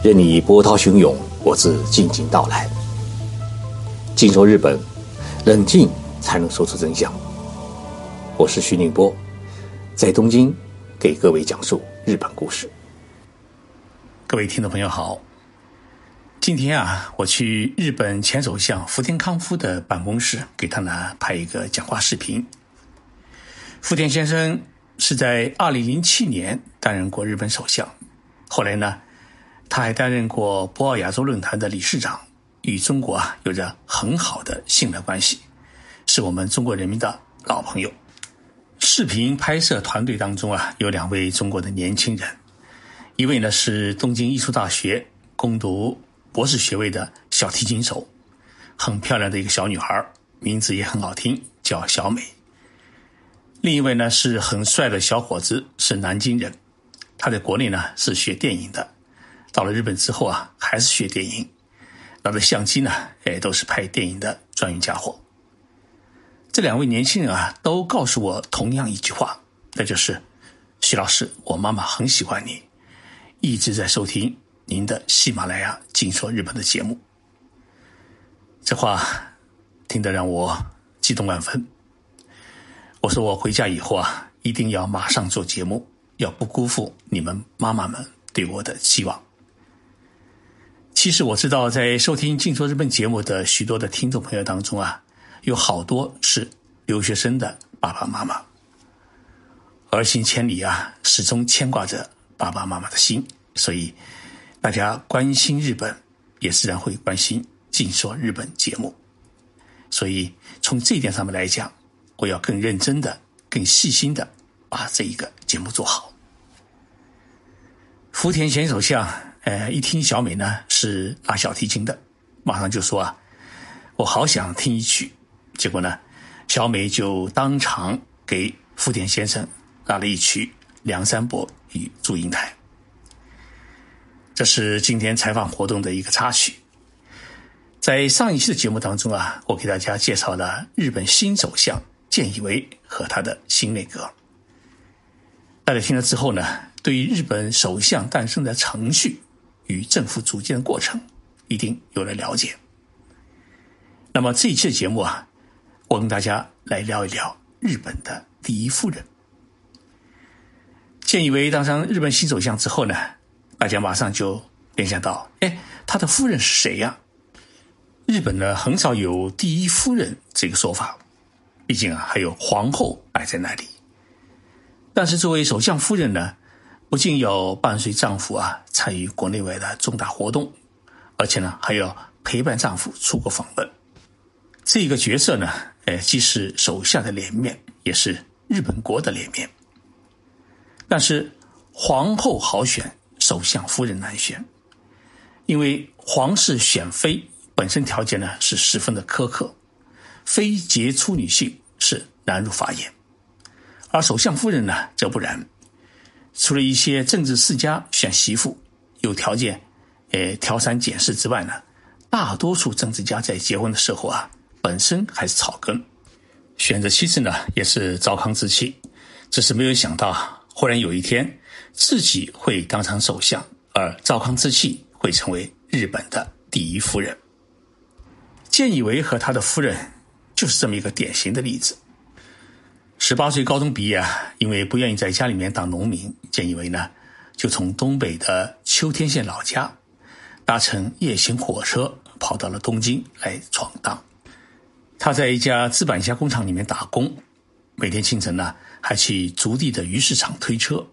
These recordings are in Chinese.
任你波涛汹涌，我自静静到来。静说日本，冷静才能说出真相。我是徐宁波，在东京给各位讲述日本故事。各位听众朋友好，今天啊，我去日本前首相福田康夫的办公室，给他呢拍一个讲话视频。福田先生是在二零零七年担任过日本首相，后来呢。他还担任过博鳌亚洲论坛的理事长，与中国啊有着很好的信赖关系，是我们中国人民的老朋友。视频拍摄团队当中啊有两位中国的年轻人，一位呢是东京艺术大学攻读博士学位的小提琴手，很漂亮的一个小女孩，名字也很好听，叫小美。另一位呢是很帅的小伙子，是南京人，他在国内呢是学电影的。到了日本之后啊，还是学电影，拿着相机呢，哎，都是拍电影的专业家伙。这两位年轻人啊，都告诉我同样一句话，那就是：“徐老师，我妈妈很喜欢你，一直在收听您的喜马拉雅《静说日本》的节目。”这话听得让我激动万分。我说我回家以后啊，一定要马上做节目，要不辜负你们妈妈们对我的期望。其实我知道，在收听《静说日本》节目的许多的听众朋友当中啊，有好多是留学生的爸爸妈妈，儿行千里啊，始终牵挂着爸爸妈妈的心，所以大家关心日本，也自然会关心《静说日本》节目。所以从这一点上面来讲，我要更认真的、更细心的把这一个节目做好。福田前首相。呃，一听小美呢是拉小提琴的，马上就说啊，我好想听一曲。结果呢，小美就当场给福田先生拉了一曲《梁山伯与祝英台》。这是今天采访活动的一个插曲。在上一期的节目当中啊，我给大家介绍了日本新首相菅义伟和他的新内阁。大家听了之后呢，对于日本首相诞生的程序。与政府组建的过程，一定有了了解。那么这一期的节目啊，我跟大家来聊一聊日本的第一夫人。建义为当上日本新首相之后呢，大家马上就联想到，哎，他的夫人是谁呀？日本呢很少有第一夫人这个说法，毕竟啊还有皇后摆在那里。但是作为首相夫人呢？不仅要伴随丈夫啊参与国内外的重大活动，而且呢还要陪伴丈夫出国访问。这个角色呢，哎，既是首相的脸面，也是日本国的脸面。但是皇后好选，首相夫人难选，因为皇室选妃本身条件呢是十分的苛刻，非杰出女性是难入法眼，而首相夫人呢则不然。除了一些政治世家选媳妇有条件，呃，挑三拣四之外呢，大多数政治家在结婚的时候啊，本身还是草根，选择妻子呢也是糟糠之妻，只是没有想到啊，忽然有一天自己会当上首相，而糟糠之妻会成为日本的第一夫人。菅义伟和他的夫人就是这么一个典型的例子。十八岁高中毕业啊，因为不愿意在家里面当农民，菅义为呢就从东北的秋天县老家搭乘夜行火车跑到了东京来闯荡。他在一家资板加工厂里面打工，每天清晨呢还去竹地的鱼市场推车。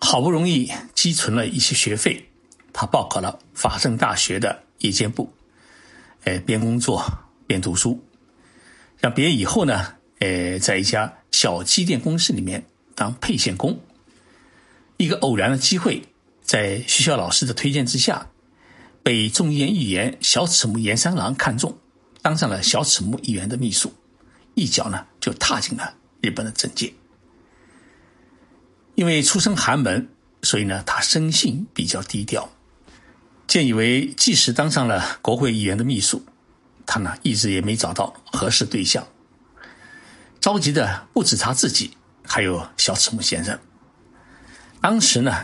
好不容易积存了一些学费，他报考了法政大学的夜间部，哎，边工作边读书。让毕业以后呢。呃，在一家小机电公司里面当配线工，一个偶然的机会，在学校老师的推荐之下，被众议院议员小此木严三郎看中，当上了小此木议员的秘书，一脚呢就踏进了日本的政界。因为出身寒门，所以呢他生性比较低调。建以为，即使当上了国会议员的秘书，他呢一直也没找到合适对象。着急的不止他自己，还有小赤木先生。当时呢，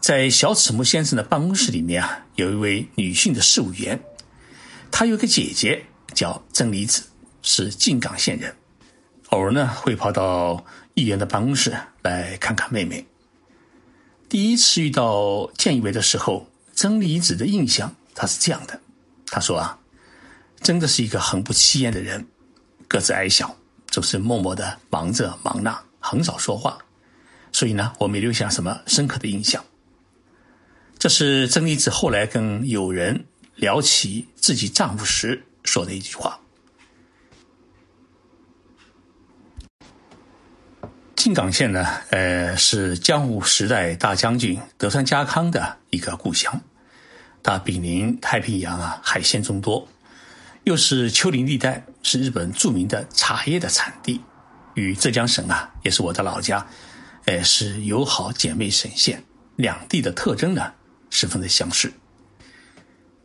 在小赤木先生的办公室里面啊，有一位女性的事务员，她有个姐姐叫曾离子，是靖港县人，偶尔呢会跑到议员的办公室来看看妹妹。第一次遇到建义伟的时候，曾离子的印象他是这样的，他说啊，真的是一个很不起眼的人，个子矮小，总是默默的忙着忙那，很少说话，所以呢，我没留下什么深刻的印象。这是曾丽子后来跟友人聊起自己丈夫时说的一句话。靖港县呢，呃，是江户时代大将军德川家康的一个故乡，它比邻太平洋啊，海鲜众多，又是丘陵地带，是日本著名的茶叶的产地，与浙江省啊，也是我的老家，呃，是友好姐妹省县，两地的特征呢。十分的相似。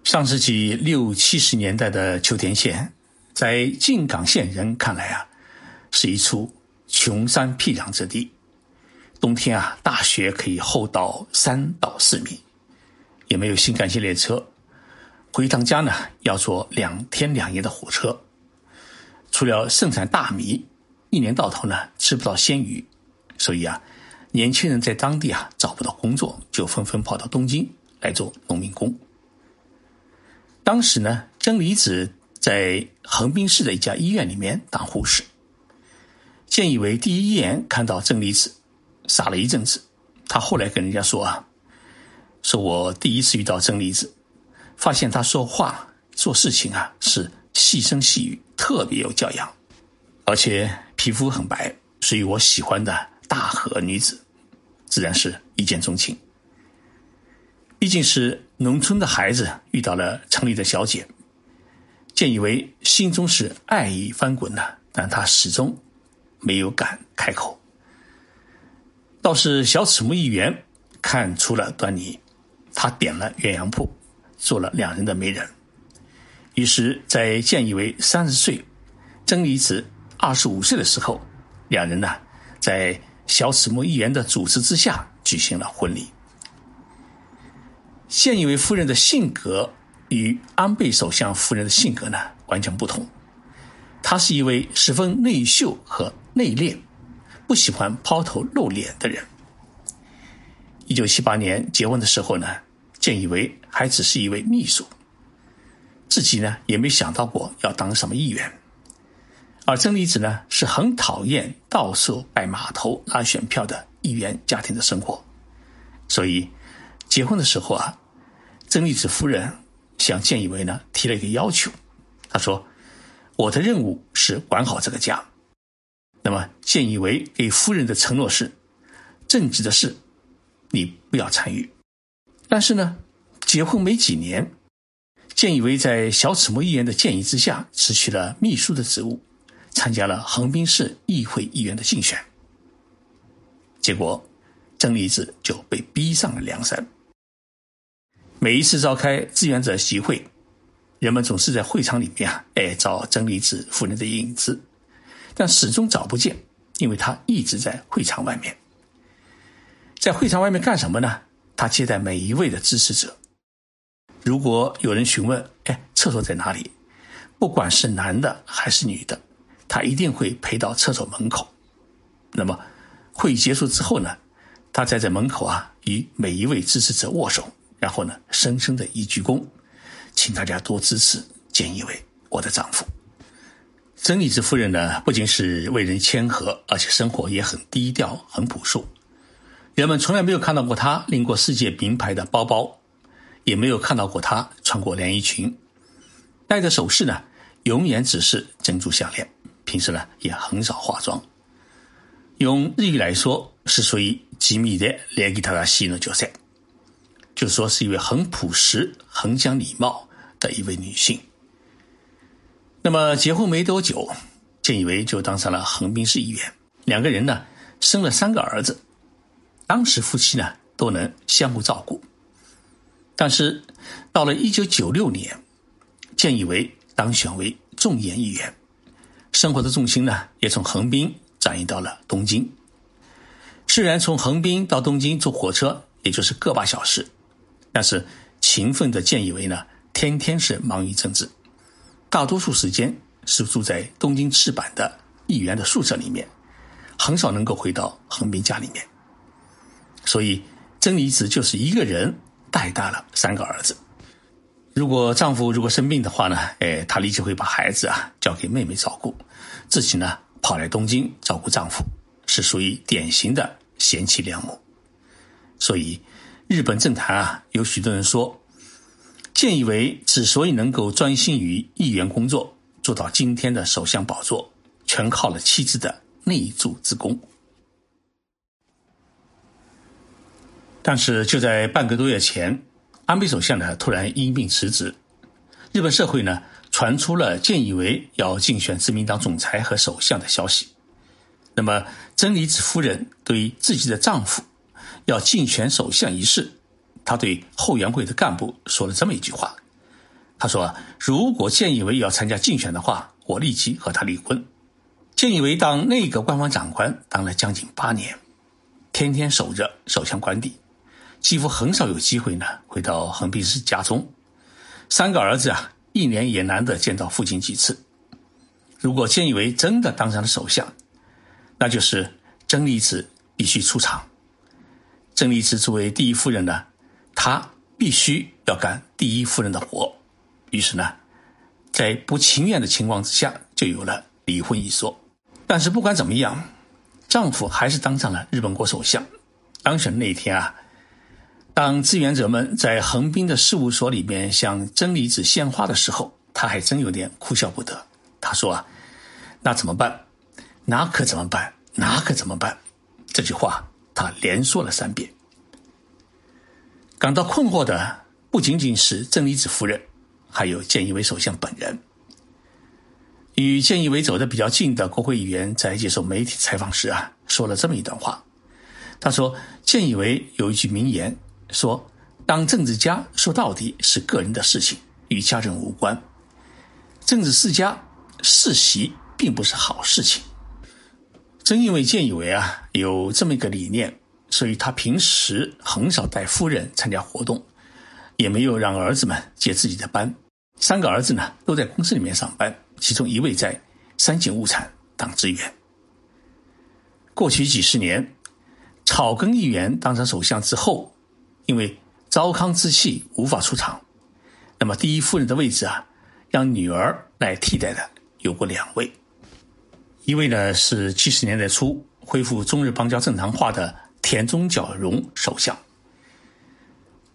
上世纪六七十年代的秋田县，在靖港县人看来啊，是一处穷山僻壤之地。冬天啊，大雪可以厚到三到四米，也没有新干线列车。回趟家呢，要坐两天两夜的火车。除了盛产大米，一年到头呢吃不到鲜鱼，所以啊。年轻人在当地啊找不到工作，就纷纷跑到东京来做农民工。当时呢，真理子在横滨市的一家医院里面当护士。建以为第一眼看到真理子，傻了一阵子。他后来跟人家说啊，说我第一次遇到真理子，发现他说话做事情啊是细声细语，特别有教养，而且皮肤很白，属于我喜欢的大和女子。自然是一见钟情。毕竟是农村的孩子遇到了城里的小姐，见以为心中是爱意翻滚呢，但他始终没有敢开口。倒是小齿木议员看出了端倪，他点了鸳鸯铺，做了两人的媒人。于是，在建以为三十岁，曾离子二十五岁的时候，两人呢，在。小齿木议员的主持之下举行了婚礼。现一位夫人的性格与安倍首相夫人的性格呢完全不同。她是一位十分内秀和内敛，不喜欢抛头露脸的人。一九七八年结婚的时候呢，建以为还只是一位秘书，自己呢也没想到过要当什么议员。而曾丽子呢，是很讨厌到处摆码头拉选票的议员家庭的生活，所以结婚的时候啊，曾丽子夫人向建义为呢提了一个要求，他说：“我的任务是管好这个家。”那么建义为给夫人的承诺是：政治的事你不要参与。但是呢，结婚没几年，建义为在小齿木议员的建议之下辞去了秘书的职务。参加了横滨市议会议员的竞选，结果曾丽子就被逼上了梁山。每一次召开志愿者集会，人们总是在会场里面啊，哎找曾丽子夫人的影子，但始终找不见，因为她一直在会场外面。在会场外面干什么呢？他接待每一位的支持者。如果有人询问，哎，厕所在哪里？不管是男的还是女的。他一定会陪到厕所门口。那么，会议结束之后呢，他再在门口啊，与每一位支持者握手，然后呢，深深的一鞠躬，请大家多支持菅义伟，我的丈夫。曾丽子夫人呢，不仅是为人谦和，而且生活也很低调、很朴素。人们从来没有看到过她拎过世界名牌的包包，也没有看到过她穿过连衣裙，戴的首饰呢，永远只是珍珠项链。平时呢也很少化妆，用日语来说是属于吉米的连给他的西诺角色，就说是一位很朴实、很讲礼貌的一位女性。那么结婚没多久，菅义伟就当上了横滨市议员，两个人呢生了三个儿子，当时夫妻呢都能相互照顾。但是到了一九九六年，菅义伟当选为众议议员。生活的重心呢，也从横滨转移到了东京。虽然从横滨到东京坐火车也就是个把小时。但是勤奋的建义为呢，天天是忙于政治，大多数时间是住在东京赤坂的议员的宿舍里面，很少能够回到横滨家里面。所以真理子就是一个人带大了三个儿子。如果丈夫如果生病的话呢，哎，她立即会把孩子啊交给妹妹照顾，自己呢跑来东京照顾丈夫，是属于典型的贤妻良母。所以。日本政坛啊，有许多人说，菅义伟之所以能够专心于议员工作，做到今天的首相宝座，全靠了妻子的内助之功。但是就在半个多月前，安倍首相呢突然因病辞职，日本社会呢传出了菅义伟要竞选自民党总裁和首相的消息。那么，真理子夫人对自己的丈夫。要竞选首相一事，他对后援会的干部说了这么一句话：“他说，如果菅义伟要参加竞选的话，我立即和他离婚。”菅义伟当内阁官房长官当了将近八年，天天守着首相官邸，几乎很少有机会呢回到横滨市家中。三个儿子啊，一年也难得见到父亲几次。如果菅义伟真的当上了首相，那就是真理子必须出场。郑丽芝作为第一夫人呢，她必须要干第一夫人的活，于是呢，在不情愿的情况之下，就有了离婚一说。但是不管怎么样，丈夫还是当上了日本国首相。当选那天啊，当志愿者们在横滨的事务所里面向真理子献花的时候，他还真有点哭笑不得。他说啊：“那怎么办？那可怎么办？那可怎么办？”这句话。他连说了三遍。感到困惑的不仅仅是真理子夫人，还有菅义伟首相本人。与菅义伟走得比较近的国会议员在接受媒体采访时啊，说了这么一段话。他说：“菅义伟有一句名言，说当政治家说到底是个人的事情，与家人无关。政治世家世袭并不是好事情。”正因为菅义伟啊有这么一个理念，所以他平时很少带夫人参加活动，也没有让儿子们接自己的班。三个儿子呢都在公司里面上班，其中一位在三井物产当职员。过去几十年，草根议员当上首相之后，因为糟糠之妻无法出场，那么第一夫人的位置啊，让女儿来替代的有过两位。一位呢是七十年代初恢复中日邦交正常化的田中角荣首相，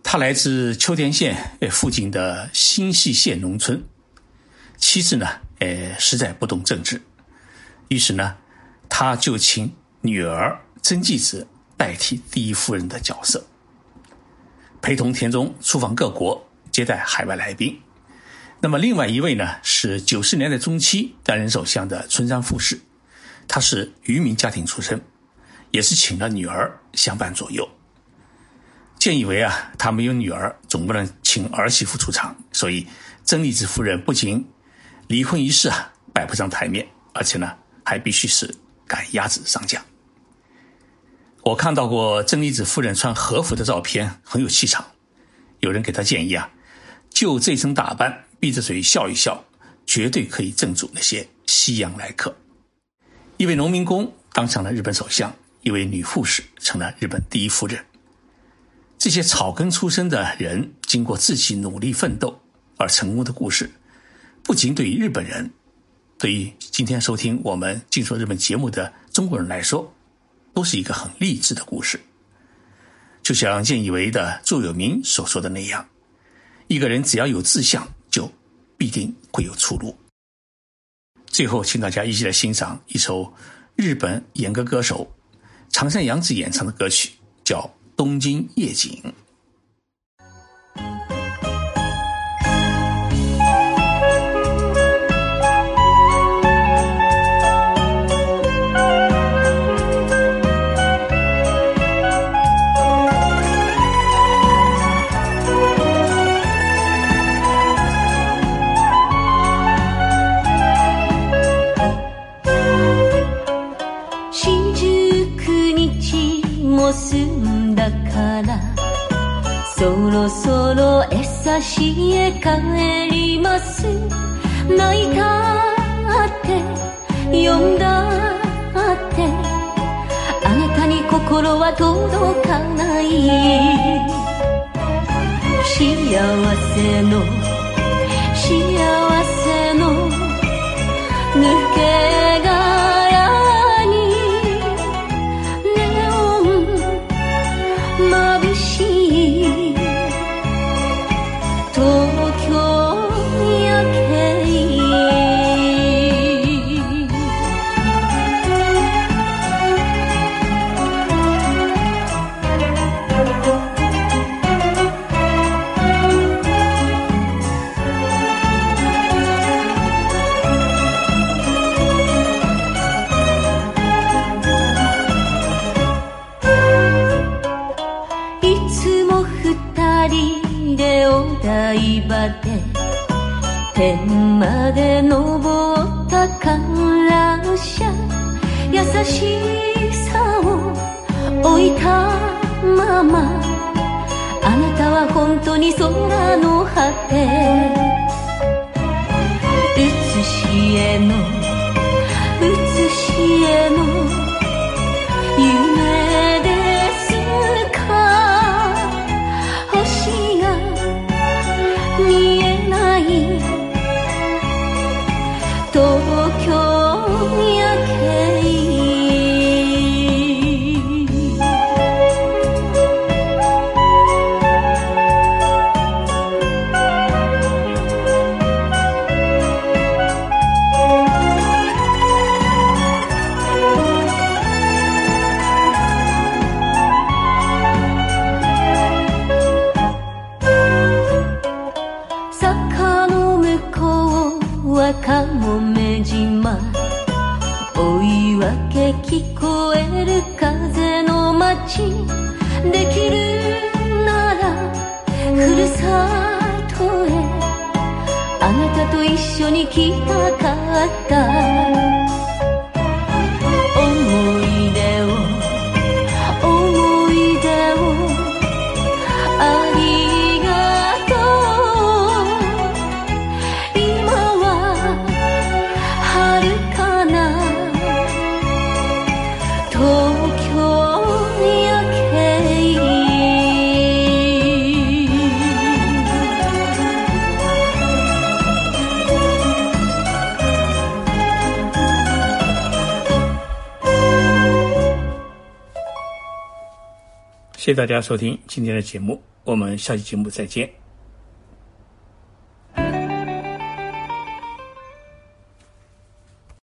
他来自秋田县附近的新系县农村，妻子呢，呃，实在不懂政治，于是呢，他就请女儿曾纪子代替第一夫人的角色，陪同田中出访各国，接待海外来宾。那么，另外一位呢是九十年代中期担任首相的村山富士，他是渔民家庭出身，也是请了女儿相伴左右。建以为啊，他没有女儿，总不能请儿媳妇出场，所以曾丽子夫人不仅离婚一事啊摆不上台面，而且呢还必须是赶鸭子上架。我看到过曾丽子夫人穿和服的照片，很有气场。有人给她建议啊，就这身打扮。闭着嘴笑一笑，绝对可以镇住那些西洋来客。一位农民工当上了日本首相，一位女护士成了日本第一夫人。这些草根出身的人，经过自己努力奋斗而成功的故事，不仅对于日本人，对于今天收听我们《进说日本》节目的中国人来说，都是一个很励志的故事。就像见义为的座右铭所说的那样，一个人只要有志向。就必定会有出路。最后，请大家一起来欣赏一首日本演歌歌手长山洋子演唱的歌曲，叫《东京夜景》。そろそろ餌しへ帰ります。泣いたって呼んだってあなたに心は届かない。幸せの幸せの抜け天まで登った観覧車。優しさを置いたまま。あなたは本当に空の果て。写し絵の写し絵のに来たかった。谢谢大家收听今天的节目，我们下期节目再见。